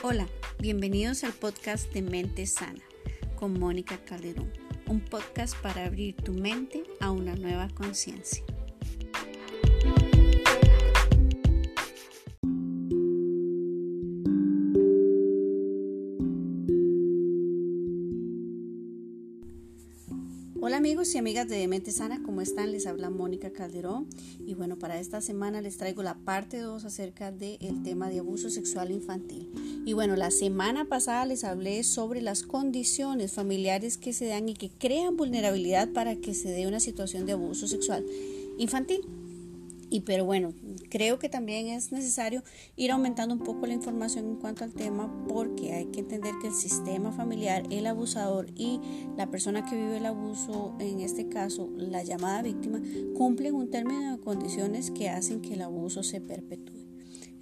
Hola, bienvenidos al podcast de Mente Sana con Mónica Calderón, un podcast para abrir tu mente a una nueva conciencia. Hola amigos y amigas de Mente Sana, ¿cómo están? Les habla Mónica Calderón y bueno, para esta semana les traigo la parte 2 acerca del tema de abuso sexual infantil. Y bueno, la semana pasada les hablé sobre las condiciones familiares que se dan y que crean vulnerabilidad para que se dé una situación de abuso sexual infantil. Y pero bueno, creo que también es necesario ir aumentando un poco la información en cuanto al tema porque hay que entender que el sistema familiar, el abusador y la persona que vive el abuso, en este caso la llamada víctima, cumplen un término de condiciones que hacen que el abuso se perpetúe.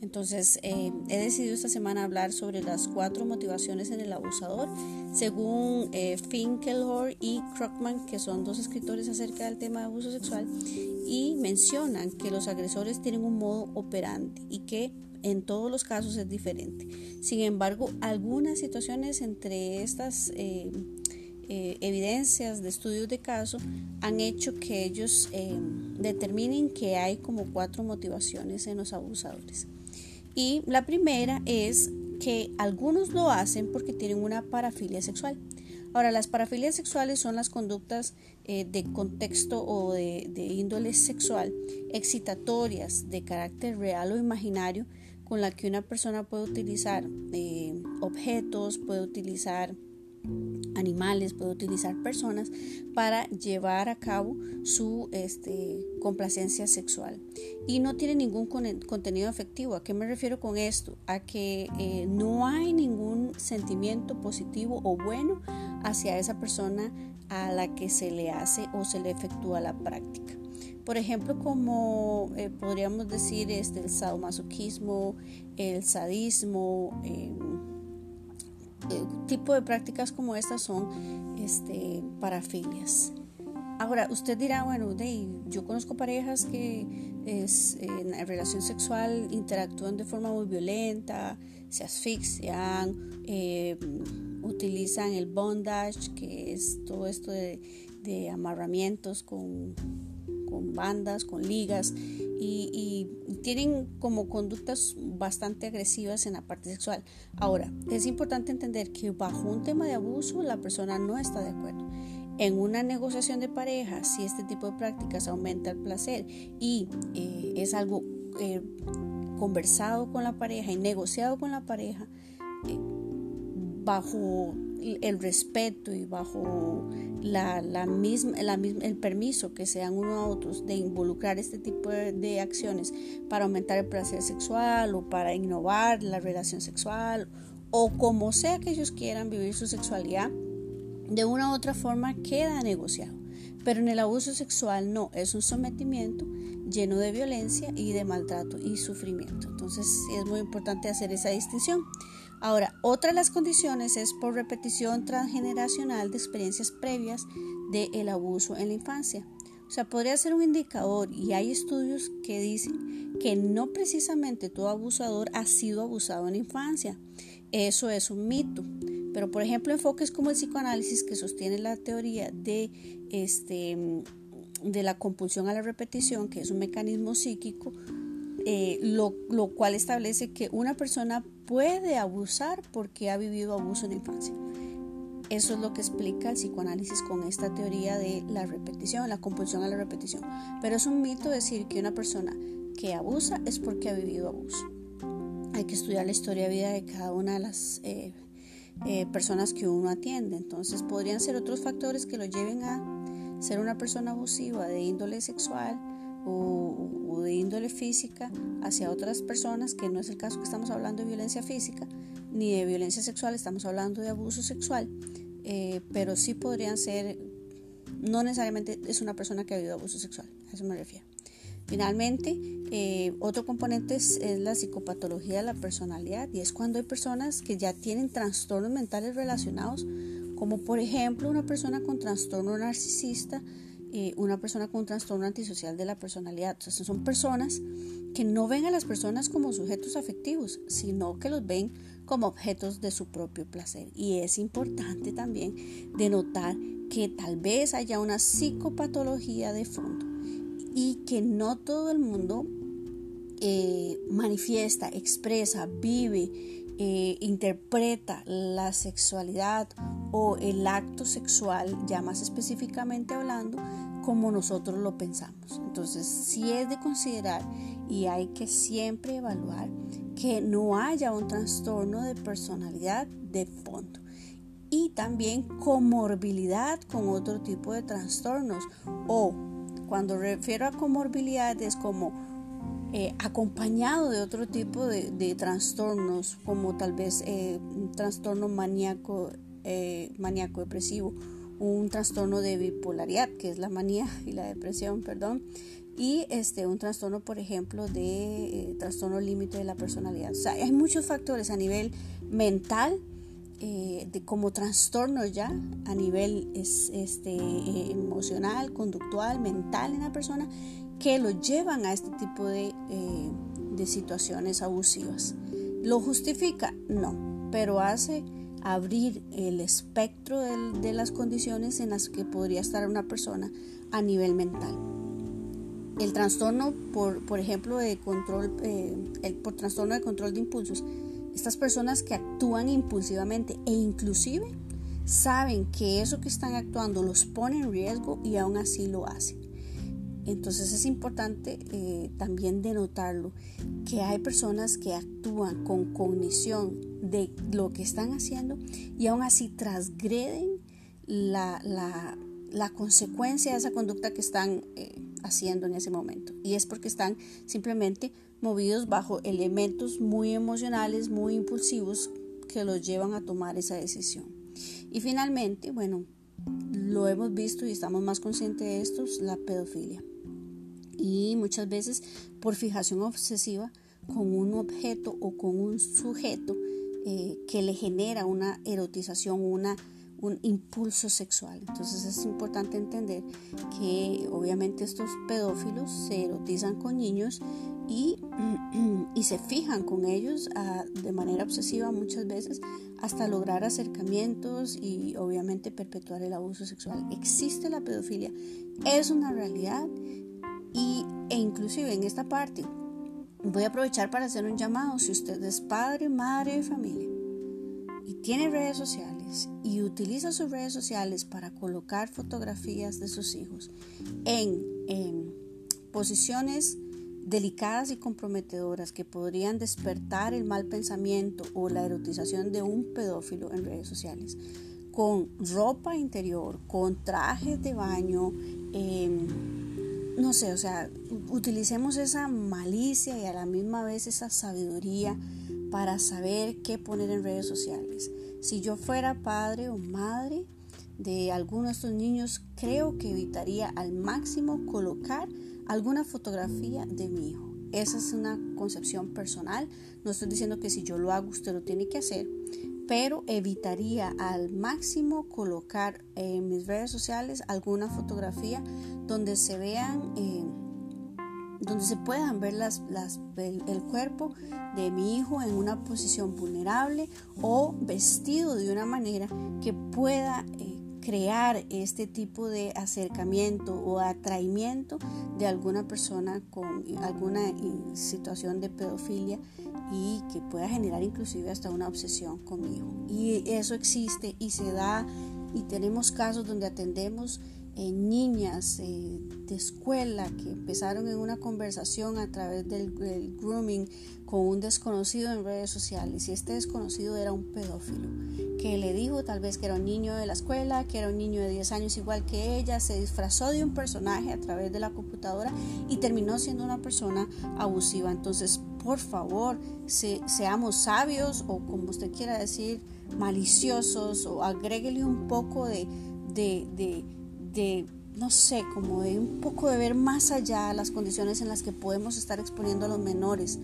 Entonces, eh, he decidido esta semana hablar sobre las cuatro motivaciones en el abusador, según eh, Finkelhor y Krugman, que son dos escritores acerca del tema de abuso sexual, y mencionan que los agresores tienen un modo operante y que en todos los casos es diferente. Sin embargo, algunas situaciones entre estas eh, evidencias de estudios de caso han hecho que ellos determinen que hay como cuatro motivaciones en los abusadores. Y la primera es que algunos lo hacen porque tienen una parafilia sexual. Ahora, las parafilias sexuales son las conductas eh, de contexto o de, índole sexual excitatorias de carácter real o imaginario con la que una persona puede utilizar eh, objetos, puede utilizar animales, puede utilizar personas para llevar a cabo su este, complacencia sexual. Y no tiene ningún contenido afectivo. ¿A qué me refiero con esto? A que eh, no hay ningún sentimiento positivo o bueno hacia esa persona a la que se le hace o se le efectúa la práctica. Por ejemplo, como eh, podríamos decir este, el sadomasoquismo, el sadismo, eh, tipo de prácticas como estas son este, parafilias. Ahora, usted dirá, bueno, de, yo conozco parejas que en relación sexual interactúan de forma muy violenta, se asfixian, eh, utilizan el bondage, que es todo esto de, de amarramientos con, con bandas, con ligas, y, tienen como conductas bastante agresivas en la parte sexual. Ahora, es importante entender que bajo un tema de abuso la persona no está de acuerdo. En una negociación de pareja, si este tipo de prácticas aumenta el placer y eh, es algo eh, conversado con la pareja y negociado con la pareja, eh, bajo el respeto y bajo la, misma, el permiso que sean unos a otros de involucrar este tipo de, acciones para aumentar el placer sexual o para innovar la relación sexual o como sea que ellos quieran vivir su sexualidad, de una u otra forma queda negociado. Pero en el abuso sexual no, es un sometimiento lleno de violencia y de maltrato y sufrimiento. Entonces es muy importante hacer esa distinción. Ahora, otra de las condiciones es por repetición transgeneracional de experiencias previas del abuso en la infancia. O sea, podría ser un indicador y hay estudios que dicen que no precisamente todo abusador ha sido abusado en la infancia. Eso es un mito. Pero, por ejemplo, enfoques como el psicoanálisis que sostiene la teoría de, este, de la compulsión a la repetición, que es un mecanismo psíquico, eh, lo, lo, cual establece que una persona puede abusar porque ha vivido abuso en la infancia. Eso es lo que explica el psicoanálisis con esta teoría de la repetición, la compulsión a la repetición. Pero es un mito decir que una persona que abusa es porque ha vivido abuso. Hay que estudiar la historia de vida de cada una de las eh, eh, personas que uno atiende. Entonces podrían ser otros factores que lo lleven a ser una persona abusiva de índole sexual, o, de índole física hacia otras personas, que no es el caso que estamos hablando de violencia física ni de violencia sexual, estamos hablando de abuso sexual, eh, pero sí podrían ser, no necesariamente es una persona que ha habido abuso sexual, a eso me refiero. Finalmente, eh, otro componente es, la psicopatología de la personalidad y es cuando hay personas que ya tienen trastornos mentales relacionados, como por ejemplo una persona con trastorno narcisista, una persona con trastorno antisocial de la personalidad. son personas que no ven a las personas como sujetos afectivos, sino que los ven como objetos de su propio placer. Y es importante también denotar que tal vez haya una psicopatología de fondo y que no todo el mundo eh, manifiesta, expresa, vive, eh, interpreta la sexualidad o el acto sexual, ya más específicamente hablando, como nosotros lo pensamos. Entonces, sí es de considerar y hay que siempre evaluar que no haya un trastorno de personalidad de fondo y también comorbilidad con otro tipo de trastornos o cuando refiero a comorbilidad es como eh, acompañado de otro tipo de, trastornos como tal vez eh, un trastorno maníaco, eh, maníaco depresivo un trastorno de bipolaridad que es la manía y la depresión perdón y este, un trastorno, por ejemplo, de eh, trastorno límite de la personalidad. O sea, hay muchos factores a nivel mental, eh, de como trastornos ya, a nivel este, emocional, conductual, mental en la persona, que lo llevan a este tipo de, eh, de situaciones abusivas. ¿Lo justifica? No, pero hace abrir el espectro de, de las condiciones en las que podría estar una persona a nivel mental el trastorno por, por ejemplo de control eh, el, por trastorno de control de impulsos estas personas que actúan impulsivamente e inclusive saben que eso que están actuando los pone en riesgo y aún así lo hacen entonces es importante eh, también denotarlo que hay personas que actúan con cognición de lo que están haciendo y aún así transgreden la, la, consecuencia de esa conducta que están eh, haciendo en ese momento. Y es porque están simplemente movidos bajo elementos muy emocionales, muy impulsivos que los llevan a tomar esa decisión. Y finalmente, bueno, lo hemos visto y estamos más conscientes de esto, la pedofilia. Y muchas veces por fijación obsesiva con un objeto o con un sujeto eh, que le genera una erotización, una un impulso sexual. Entonces es importante entender que obviamente estos pedófilos se erotizan con niños y, y se fijan con ellos ah, de manera obsesiva muchas veces hasta lograr acercamientos y obviamente perpetuar el abuso sexual. Existe la pedofilia, es una realidad y, e inclusive en esta parte voy a aprovechar para hacer un llamado si usted es padre, madre de familia y tiene redes sociales y utiliza sus redes sociales para colocar fotografías de sus hijos en, posiciones delicadas y comprometedoras que podrían despertar el mal pensamiento o la erotización de un pedófilo en redes sociales, con ropa interior, con trajes de baño, em, no sé, o sea, utilicemos esa malicia y a la misma vez esa sabiduría para saber qué poner en redes sociales. Si yo fuera padre o madre de alguno de estos niños, creo que evitaría al máximo colocar alguna fotografía de mi hijo. Esa es una concepción personal. No estoy diciendo que si yo lo hago, usted lo tiene que hacer, pero evitaría al máximo colocar en mis redes sociales alguna fotografía donde se vean... Eh, donde se puedan ver las, el, cuerpo de mi hijo en una posición vulnerable o vestido de una manera que pueda eh, crear este tipo de acercamiento o atraimiento de alguna persona con alguna situación de pedofilia y que pueda generar inclusive hasta una obsesión con mi hijo. Y eso existe y se da y tenemos casos donde atendemos niñas eh, de escuela que empezaron en una conversación a través del, grooming con un desconocido en redes sociales y este desconocido era un pedófilo que le dijo tal vez que era un niño de la escuela, que era un niño de 10 años igual que ella, se disfrazó de un personaje a través de la computadora y terminó siendo una persona abusiva. Entonces, por favor, seamos sabios o como usted quiera decir, maliciosos o agréguele un poco de de, no sé, como de un poco de ver más allá las condiciones en las que podemos estar exponiendo a los menores.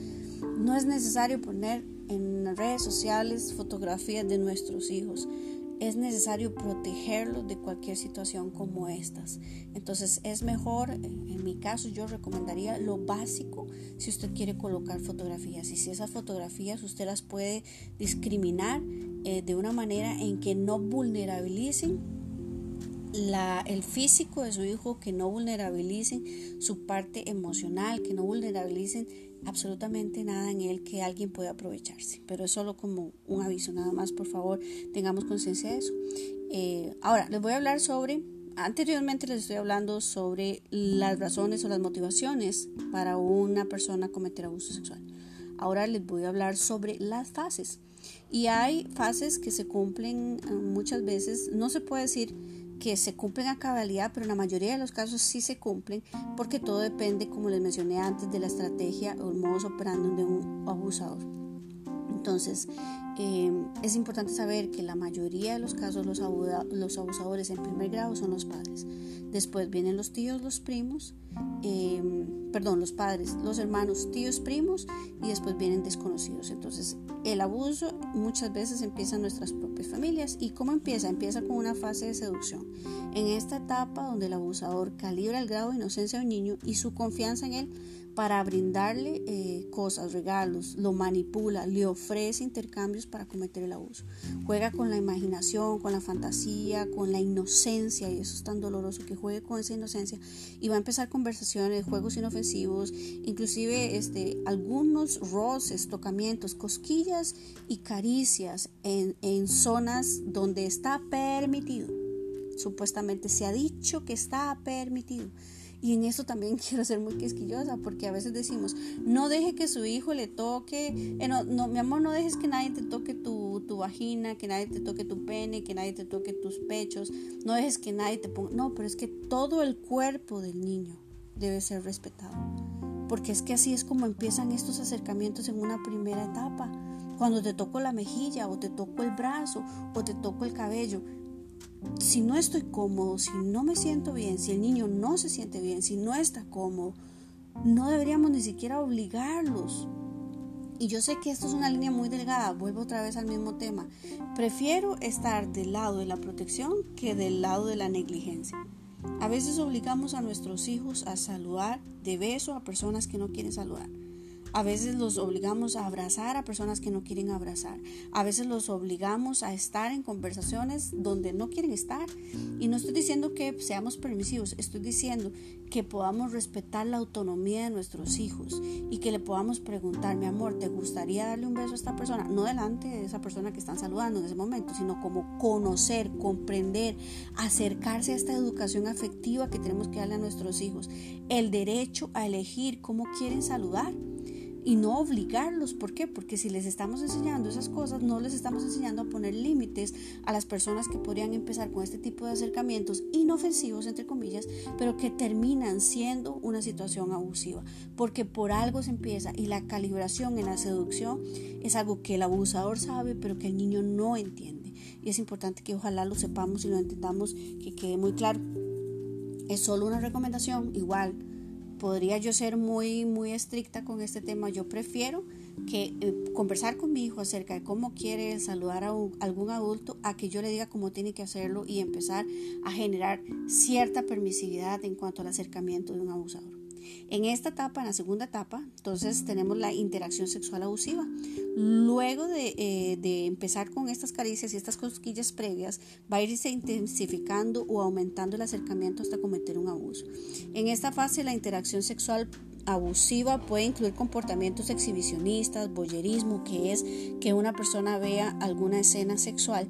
No es necesario poner en redes sociales fotografías de nuestros hijos. es necesario protegerlos de cualquier situación como estas. Entonces es mejor, en mi caso yo recomendaría lo básico si usted quiere colocar fotografías y si esas fotografías usted las puede discriminar eh, de una manera en que no vulnerabilicen la, el físico de su hijo, que no vulnerabilicen su parte emocional, que no vulnerabilicen absolutamente nada en él que alguien pueda aprovecharse. Pero es solo como un aviso, nada más, por favor, tengamos conciencia de eso. Eh, ahora, les voy a hablar sobre, anteriormente les estoy hablando sobre las razones o las motivaciones para una persona cometer abuso sexual. Ahora les voy a hablar sobre las fases. Y hay fases que se cumplen eh, muchas veces, no se puede decir que se cumplen a cabalidad, pero en la mayoría de los casos sí se cumplen porque todo depende, como les mencioné antes, de la estrategia o el modus operandi de un abusador. Entonces, eh, es importante saber que la mayoría de los casos los, los abusadores en primer grado son los padres. Después vienen los tíos, los primos, eh, perdón, los padres, los hermanos, tíos, primos y después vienen desconocidos. Entonces, el abuso muchas veces empieza en nuestras propias familias. ¿Y cómo empieza? Empieza con una fase de seducción. En esta etapa donde el abusador calibra el grado de inocencia de un niño y su confianza en él para brindarle eh, cosas, regalos, lo manipula, le ofrece intercambios para cometer el abuso. Juega con la imaginación, con la fantasía, con la inocencia, y eso es tan doloroso que juegue con esa inocencia y va a empezar conversaciones, juegos inofensivos, inclusive este, algunos roces, tocamientos, cosquillas y caricias en, en zonas donde está permitido. Supuestamente se ha dicho que está permitido. Y en eso también quiero ser muy quisquillosa porque a veces decimos, no deje que su hijo le toque, eh, no, no, mi amor, no dejes que nadie te toque tu, tu vagina, que nadie te toque tu pene, que nadie te toque tus pechos, no dejes que nadie te ponga... No, pero es que todo el cuerpo del niño debe ser respetado. Porque es que así es como empiezan estos acercamientos en una primera etapa. Cuando te toco la mejilla o te toco el brazo o te toco el cabello, si no estoy cómodo, si no me siento bien, si el niño no se siente bien, si no está cómodo, no deberíamos ni siquiera obligarlos. Y yo sé que esto es una línea muy delgada, vuelvo otra vez al mismo tema. Prefiero estar del lado de la protección que del lado de la negligencia. A veces obligamos a nuestros hijos a saludar de beso a personas que no quieren saludar. A veces los obligamos a abrazar a personas que no quieren abrazar. A veces los obligamos a estar en conversaciones donde no quieren estar. Y no estoy diciendo que seamos permisivos, estoy diciendo que podamos respetar la autonomía de nuestros hijos y que le podamos preguntar, mi amor, ¿te gustaría darle un beso a esta persona? No delante de esa persona que están saludando en ese momento, sino como conocer, comprender, acercarse a esta educación afectiva que tenemos que darle a nuestros hijos. El derecho a elegir cómo quieren saludar y no obligarlos. ¿Por qué? Porque si les estamos enseñando esas cosas, no les estamos enseñando a poner límites a las personas que podrían empezar con este tipo de acercamientos inofensivos, entre comillas, pero que terminan siendo una situación abusiva. Porque por algo se empieza y la calibración en la seducción es algo que el abusador sabe, pero que el niño no entiende. Y es importante que ojalá lo sepamos y lo entendamos, que quede muy claro. Es solo una recomendación, igual podría yo ser muy, muy estricta con este tema. Yo prefiero que eh, conversar con mi hijo acerca de cómo quiere saludar a algún adulto a que yo le diga cómo tiene que hacerlo y empezar a generar cierta permisividad en cuanto al acercamiento de un abusador. En esta etapa, en la segunda etapa, entonces tenemos la interacción sexual abusiva. Luego de, eh, de, empezar con estas caricias y estas cosquillas previas, va a irse intensificando o aumentando el acercamiento hasta cometer un abuso. En esta fase, la interacción sexual abusiva puede incluir comportamientos exhibicionistas, boyerismo, que es que una persona vea alguna escena sexual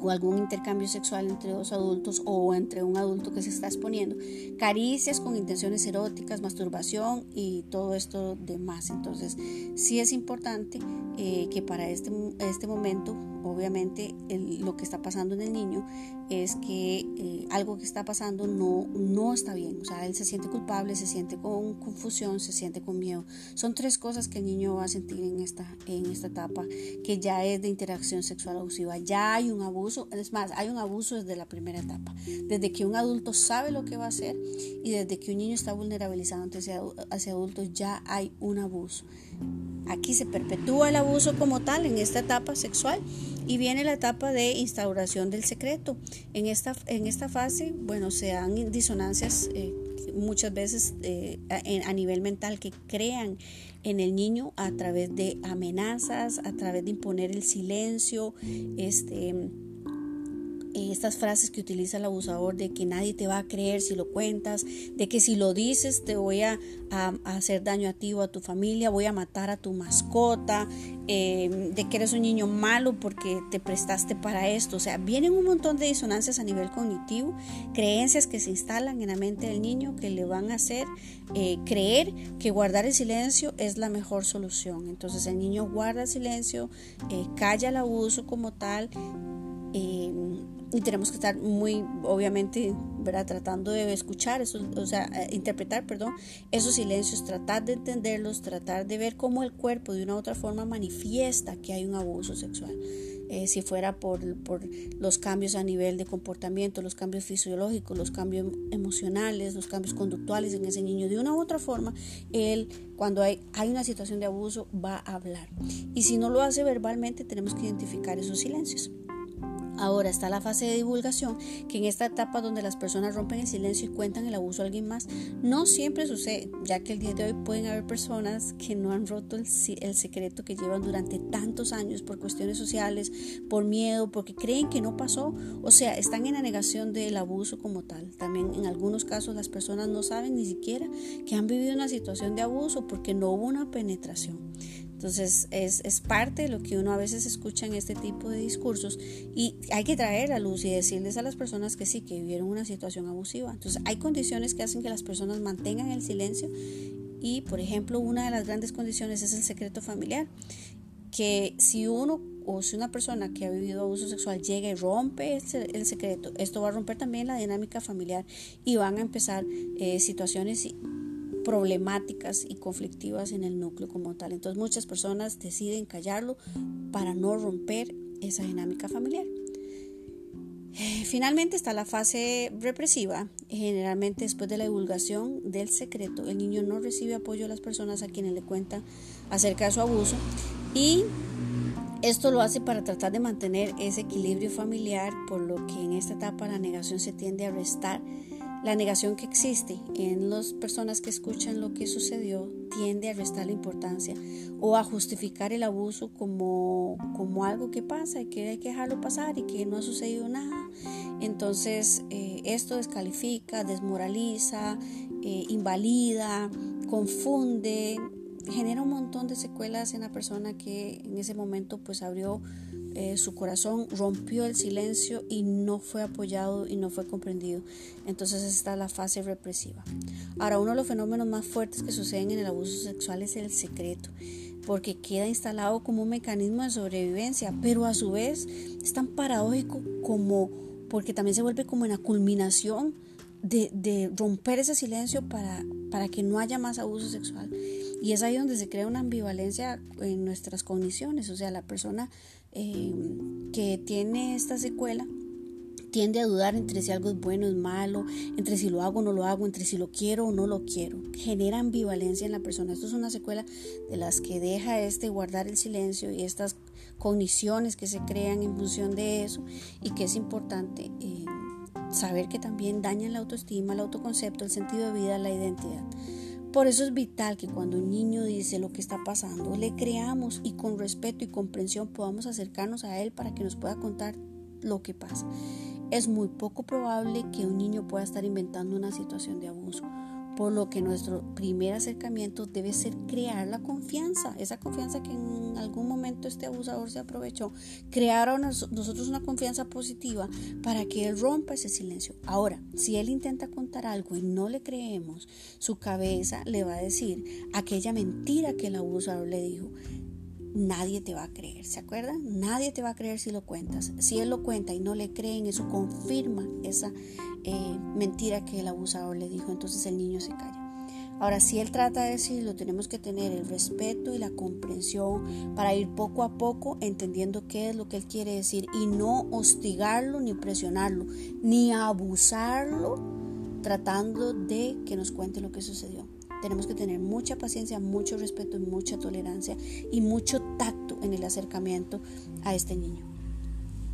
o algún intercambio sexual entre dos adultos o entre un adulto que se está exponiendo, caricias con intenciones eróticas, masturbación y todo esto demás. Entonces, sí es importante eh, que para este, este momento obviamente lo que está pasando en el niño es que eh, algo que está pasando no, no está bien. O sea, él se siente culpable, se siente con confusión, se siente con miedo. Son tres cosas que el niño va a sentir en esta, en esta etapa que ya es de interacción sexual abusiva. Ya hay un abuso, es más, hay un abuso desde la primera etapa. Desde que un adulto sabe lo que va a hacer y desde que un niño está vulnerabilizado hacia, hacia adultos, ya hay un abuso. Aquí se perpetúa el abuso como tal en esta etapa sexual Y viene la etapa de instauración del secreto. En esta, en esta fase, bueno, se dan disonancias eh, muchas veces eh, a, a, nivel mental que crean en el niño a través de amenazas, a través de imponer el silencio, este estas frases que utiliza el abusador de que nadie te va a creer si lo cuentas, de que si lo dices te voy a, hacer daño a ti o a tu familia, voy a matar a tu mascota, em, de que eres un niño malo porque te prestaste para esto. O sea, vienen un montón de disonancias a nivel cognitivo, creencias que se instalan en la mente del niño que le van a hacer eh, creer que guardar el silencio es la mejor solución. Entonces el niño guarda el silencio, eh, calla el abuso como tal. Em, y tenemos que estar muy, obviamente, ¿verdad? tratando de escuchar, esos, o sea, eh, interpretar, perdón, esos silencios, tratar de entenderlos, tratar de ver cómo el cuerpo de una u otra forma manifiesta que hay un abuso sexual. Eh, si fuera por, por, los cambios a nivel de comportamiento, los cambios fisiológicos, los cambios emocionales, los cambios conductuales en ese niño, de una u otra forma, él cuando hay, hay una situación de abuso va a hablar. Y si no lo hace verbalmente, tenemos que identificar esos silencios. Ahora está la fase de divulgación, que en esta etapa donde las personas rompen el silencio y cuentan el abuso a alguien más, no siempre sucede, ya que el día de hoy pueden haber personas que no han roto el, el secreto que llevan durante tantos años por cuestiones sociales, por miedo, porque creen que no pasó, o sea, están en la negación del abuso como tal. También en algunos casos las personas no saben ni siquiera que han vivido una situación de abuso porque no hubo una penetración. Entonces es, es, parte de lo que uno a veces escucha en este tipo de discursos y hay que traer a luz y decirles a las personas que sí, que vivieron una situación abusiva. Entonces hay condiciones que hacen que las personas mantengan el silencio y, por ejemplo, una de las grandes condiciones es el secreto familiar, que si uno o si una persona que ha vivido abuso sexual llega y rompe el, secreto, esto va a romper también la dinámica familiar y van a empezar eh, situaciones problemáticas y conflictivas en el núcleo como tal. Entonces muchas personas deciden callarlo para no romper esa dinámica familiar. Finalmente está la fase represiva. Generalmente después de la divulgación del secreto, el niño no recibe apoyo de las personas a quienes le cuentan acerca de su abuso y esto lo hace para tratar de mantener ese equilibrio familiar, por lo que en esta etapa la negación se tiende a restar la negación que existe en las personas que escuchan lo que sucedió tiende a restar la importancia o a justificar el abuso como, como algo que pasa y que hay que dejarlo pasar y que no ha sucedido nada. Entonces eh, esto descalifica, desmoraliza, eh, invalida, confunde, genera un montón de secuelas en la persona que en ese momento pues abrió eh, su corazón rompió el silencio y no fue apoyado y no fue comprendido. Entonces está la fase represiva. Ahora, uno de los fenómenos más fuertes que suceden en el abuso sexual es el secreto, porque queda instalado como un mecanismo de sobrevivencia, pero a su vez es tan paradójico como, porque también se vuelve como en la culminación de, de romper ese silencio para, para que no haya más abuso sexual. Y es ahí donde se crea una ambivalencia en nuestras cogniciones, o sea, la persona eh, que tiene esta secuela tiende a dudar entre si algo es bueno o es malo, entre si lo hago o no lo hago, entre si lo quiero o no lo quiero. Genera ambivalencia en la persona. Esto es una secuela de las que deja este guardar el silencio y estas cogniciones que se crean en función de eso y que es importante eh, saber que también dañan la autoestima, el autoconcepto, el sentido de vida, la identidad. Por eso es vital que cuando un niño dice lo que está pasando, le creamos y con respeto y comprensión podamos acercarnos a él para que nos pueda contar lo que pasa. Es muy poco probable que un niño pueda estar inventando una situación de abuso por lo que nuestro primer acercamiento debe ser crear la confianza, esa confianza que en algún momento este abusador se aprovechó, crear a nosotros una confianza positiva para que él rompa ese silencio. Ahora, si él intenta contar algo y no le creemos, su cabeza le va a decir aquella mentira que el abusador le dijo nadie te va a creer, ¿se acuerdan? Nadie te va a creer si lo cuentas. Si él lo cuenta y no le creen, eso confirma esa eh, mentira que el abusador le dijo, entonces el niño se calla. Ahora, si él trata de decirlo, tenemos que tener el respeto y la comprensión para ir poco a poco entendiendo qué es lo que él quiere decir y no hostigarlo ni presionarlo, ni abusarlo tratando de que nos cuente lo que sucedió. Tenemos que tener mucha paciencia, mucho respeto mucha tolerancia y mucho tacto en el acercamiento a este niño.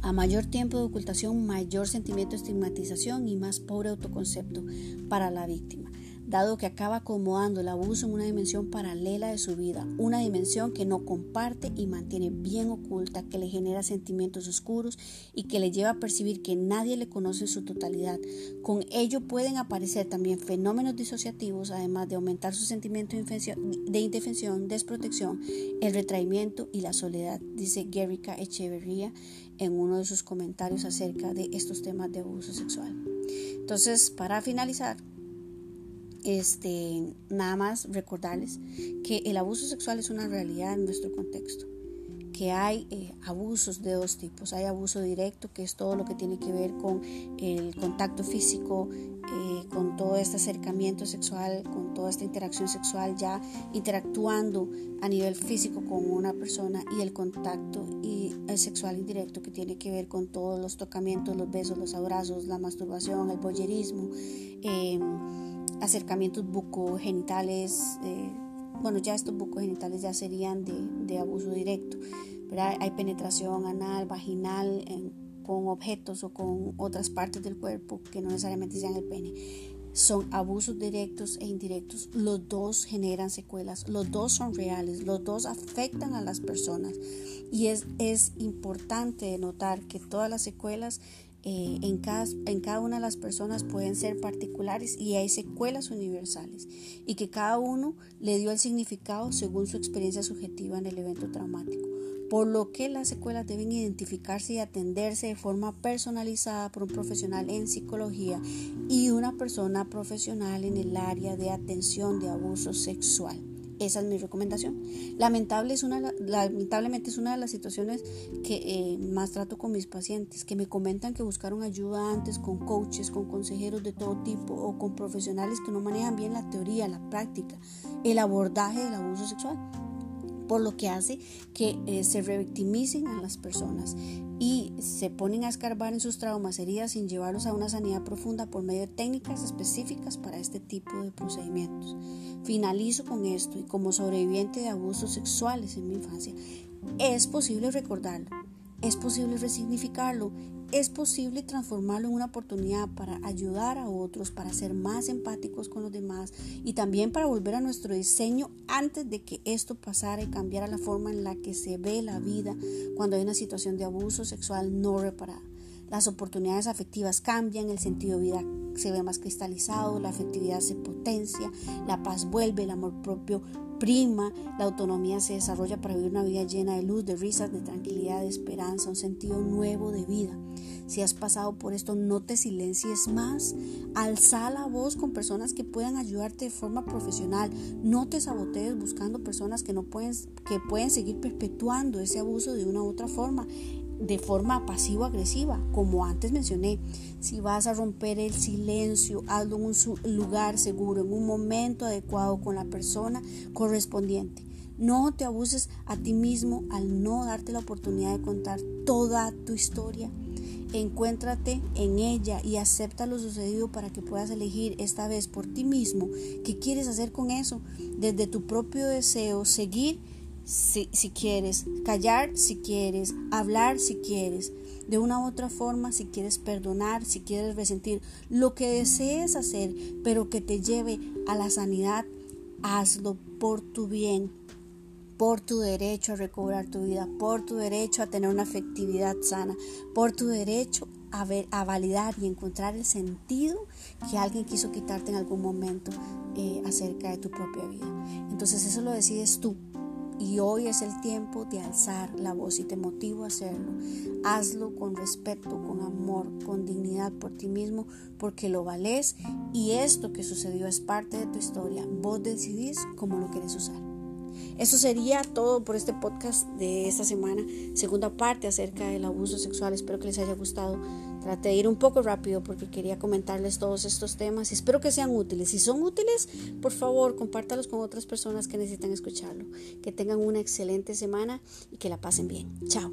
A mayor tiempo de ocultación, mayor sentimiento de estigmatización y más pobre autoconcepto para la víctima dado que acaba acomodando el abuso en una dimensión paralela de su vida, una dimensión que no comparte y mantiene bien oculta, que le genera sentimientos oscuros y que le lleva a percibir que nadie le conoce en su totalidad. Con ello pueden aparecer también fenómenos disociativos, además de aumentar su sentimiento de indefensión, desprotección, el retraimiento y la soledad, dice Gerrica Echeverría en uno de sus comentarios acerca de estos temas de abuso sexual. Entonces, para finalizar, este, nada más recordarles que el abuso sexual es una realidad en nuestro contexto, que hay eh, abusos de dos tipos. Hay abuso directo, que es todo lo que tiene que ver con el contacto físico, eh, con todo este acercamiento sexual, con toda esta interacción sexual, ya interactuando a nivel físico con una persona y el contacto y sexual indirecto que tiene que ver con todos los tocamientos, los besos, los abrazos, la masturbación, el boyerismo. Eh, acercamientos bucogenitales, eh, bueno, ya estos bucogenitales ya serían de, abuso directo, pero hay penetración anal, vaginal con objetos o con otras partes del cuerpo que no necesariamente sean el pene. Son abusos directos e indirectos. Los dos generan secuelas, los dos son reales, los dos afectan a las personas. Y es, es importante notar que todas las secuelas eh, en, cada, en cada una de las personas pueden ser particulares y hay secuelas universales y que cada uno le dio el significado según su experiencia subjetiva en el evento traumático, por lo que las secuelas deben identificarse y atenderse de forma personalizada por un profesional en psicología y una persona profesional en el área de atención de abuso sexual. Esa es mi recomendación. Lamentable es una, lamentablemente es una de las situaciones que eh, más trato con mis pacientes, que me comentan que buscaron ayuda antes con coaches, con consejeros de todo tipo o con profesionales que no manejan bien la teoría, la práctica, el abordaje del abuso sexual por lo que hace que eh, se revictimicen a las personas y se ponen a escarbar en sus traumas, heridas, sin llevarlos a una sanidad profunda por medio de técnicas específicas para este tipo de procedimientos. Finalizo con esto y como sobreviviente de abusos sexuales en mi infancia, es posible recordarlo, es posible resignificarlo es posible transformarlo en una oportunidad para ayudar a otros, para ser más empáticos con los demás y también para volver a nuestro diseño antes de que esto pasara y cambiara la forma en la que se ve la vida cuando hay una situación de abuso sexual no reparada. Las oportunidades afectivas cambian, el sentido de vida se ve más cristalizado, la afectividad se potencia, la paz vuelve, el amor propio prima, la autonomía se desarrolla para vivir una vida llena de luz, de risas, de tranquilidad, de esperanza, un sentido nuevo de vida. Si has pasado por esto, no te silencies más. Alza la voz con personas que puedan ayudarte de forma profesional. No te sabotees buscando personas que no pueden, que pueden seguir perpetuando ese abuso de una u otra forma de forma pasivo-agresiva, como antes mencioné. Si vas a romper el silencio, hazlo en un lugar seguro, en un momento adecuado con la persona correspondiente. No te abuses a ti mismo al no darte la oportunidad de contar toda tu historia. Encuéntrate en ella y acepta lo sucedido para que puedas elegir esta vez por ti mismo qué quieres hacer con eso, desde tu propio deseo, seguir si, si, quieres, callar si quieres, hablar si quieres, de una u otra forma si quieres perdonar, si quieres resentir, lo que desees hacer, pero que te lleve a la sanidad, hazlo por tu bien, por tu derecho a recobrar tu vida, por tu derecho a tener una afectividad sana, por tu derecho a, ver, a validar y encontrar el sentido que alguien quiso quitarte en algún momento eh, acerca de tu propia vida. Entonces eso lo decides tú. Y hoy es el tiempo de alzar la voz y te motivo a hacerlo. Hazlo con respeto, con amor, con dignidad por ti mismo, porque lo vales y esto que sucedió es parte de tu historia. Vos decidís cómo lo quieres usar. Eso sería todo por este podcast de esta semana, segunda parte acerca del abuso sexual. Espero que les haya gustado. Traté de ir un poco rápido porque quería comentarles todos estos temas y espero que sean útiles. Si son útiles, por favor, compártalos con otras personas que necesitan escucharlo. Que tengan una excelente semana y que la pasen bien. Chao.